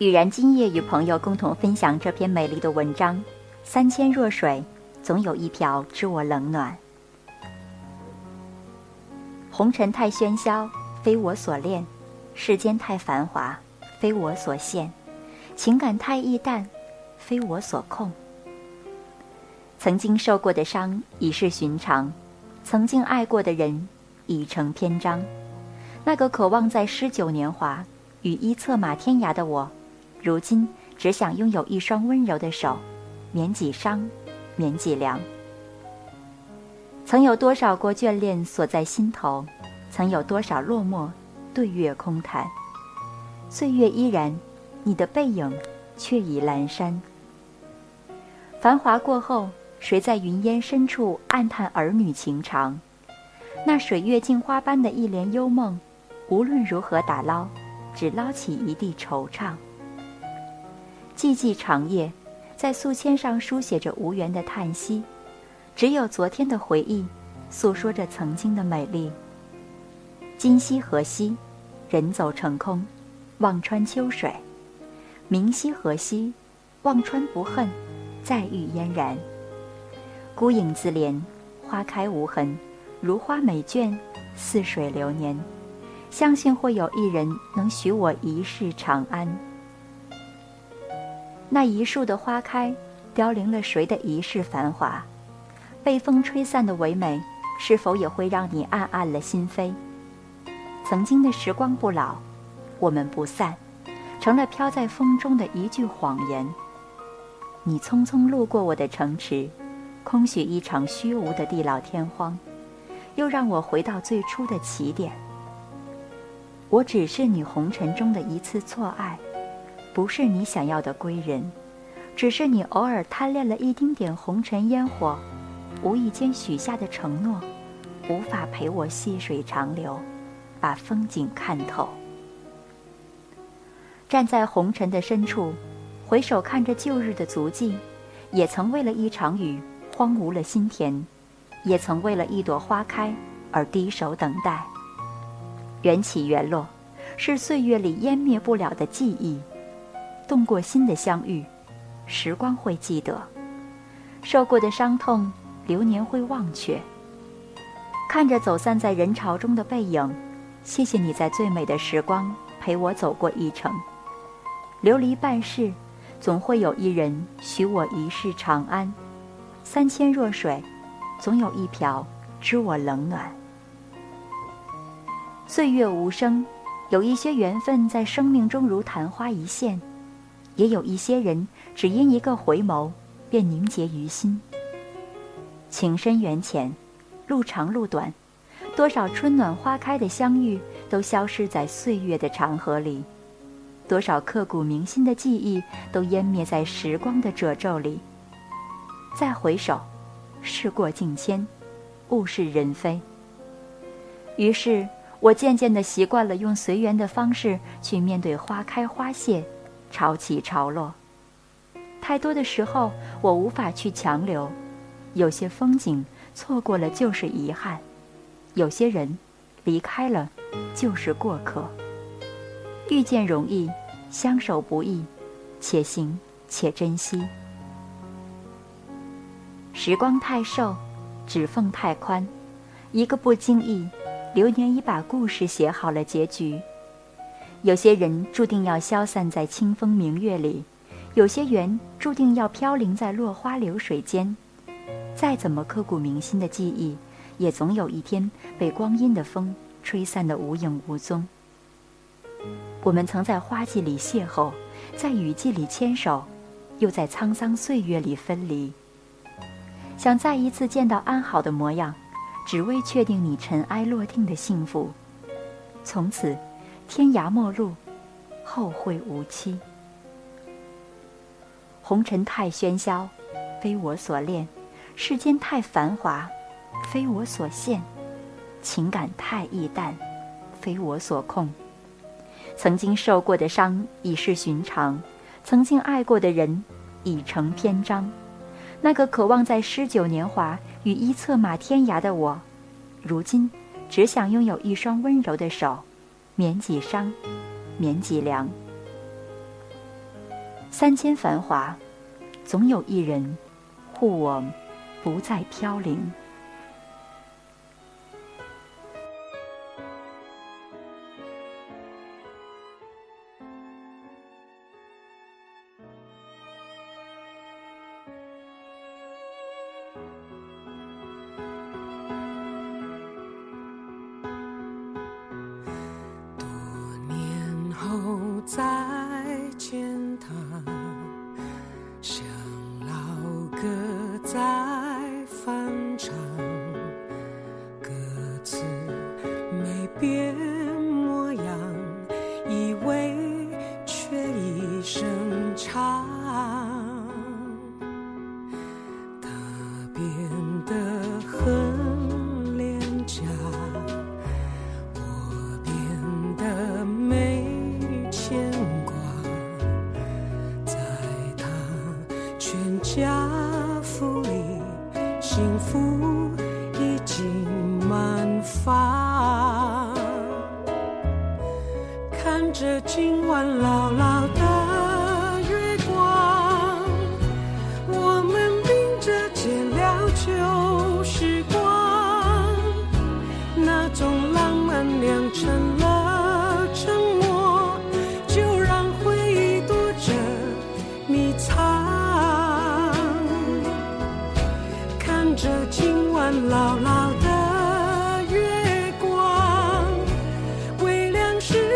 雨然今夜与朋友共同分享这篇美丽的文章：三千弱水，总有一瓢知我冷暖。红尘太喧嚣，非我所恋；世间太繁华，非我所羡；情感太易淡，非我所控。曾经受过的伤已是寻常，曾经爱过的人已成篇章。那个渴望在诗酒年华与一策马天涯的我。如今只想拥有一双温柔的手，免几伤，免几凉。曾有多少过眷恋锁在心头，曾有多少落寞对月空谈。岁月依然，你的背影却已阑珊。繁华过后，谁在云烟深处暗叹儿女情长？那水月镜花般的一帘幽梦，无论如何打捞，只捞起一地惆怅。寂寂长夜，在素笺上书写着无缘的叹息，只有昨天的回忆，诉说着曾经的美丽。今夕何夕，人走成空，望穿秋水；明夕何夕，望穿不恨，再遇嫣然。孤影自怜，花开无痕，如花美眷，似水流年。相信会有一人能许我一世长安。那一树的花开，凋零了谁的一世繁华？被风吹散的唯美，是否也会让你暗暗了心扉？曾经的时光不老，我们不散，成了飘在风中的一句谎言。你匆匆路过我的城池，空许一场虚无的地老天荒，又让我回到最初的起点。我只是你红尘中的一次错爱。不是你想要的归人，只是你偶尔贪恋了一丁点红尘烟火，无意间许下的承诺，无法陪我细水长流，把风景看透。站在红尘的深处，回首看着旧日的足迹，也曾为了一场雨荒芜了心田，也曾为了一朵花开而低首等待。缘起缘落，是岁月里湮灭不了的记忆。动过心的相遇，时光会记得；受过的伤痛，流年会忘却。看着走散在人潮中的背影，谢谢你在最美的时光陪我走过一程。流离半世，总会有一人许我一世长安。三千弱水，总有一瓢知我冷暖。岁月无声，有一些缘分在生命中如昙花一现。也有一些人，只因一个回眸，便凝结于心。情深缘浅，路长路短，多少春暖花开的相遇，都消失在岁月的长河里；多少刻骨铭心的记忆，都湮灭在时光的褶皱里。再回首，事过境迁，物是人非。于是我渐渐地习惯了用随缘的方式去面对花开花谢。潮起潮落，太多的时候我无法去强留。有些风景错过了就是遗憾，有些人离开了就是过客。遇见容易，相守不易，且行且珍惜。时光太瘦，指缝太宽，一个不经意，流年已把故事写好了结局。有些人注定要消散在清风明月里，有些缘注定要飘零在落花流水间。再怎么刻骨铭心的记忆，也总有一天被光阴的风吹散的无影无踪。我们曾在花季里邂逅，在雨季里牵手，又在沧桑岁月里分离。想再一次见到安好的模样，只为确定你尘埃落定的幸福。从此，天涯陌路，后会无期。红尘太喧嚣，非我所恋；世间太繁华，非我所羡；情感太易淡，非我所控。曾经受过的伤已是寻常，曾经爱过的人已成篇章。那个渴望在诗酒年华与一策马天涯的我，如今只想拥有一双温柔的手，免己伤，免己凉。三千繁华，总有一人护我不再飘零。声唱。他变得很廉价。我变得没牵挂，在他全家福里，幸福已经满发。看着今晚牢牢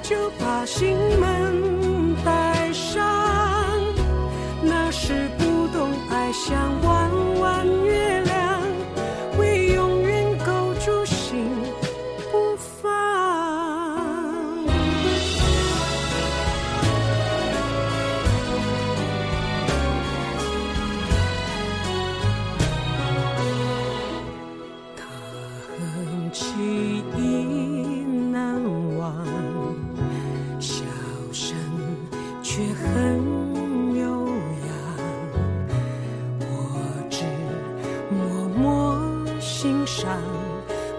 就把心门带上。那时不懂爱，想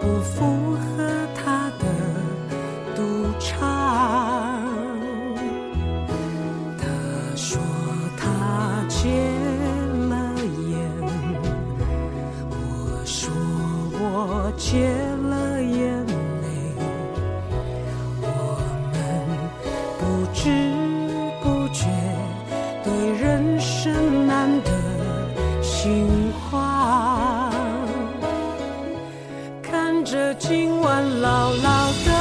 不符合他的独唱。他说他戒了烟。我说我戒今晚牢牢的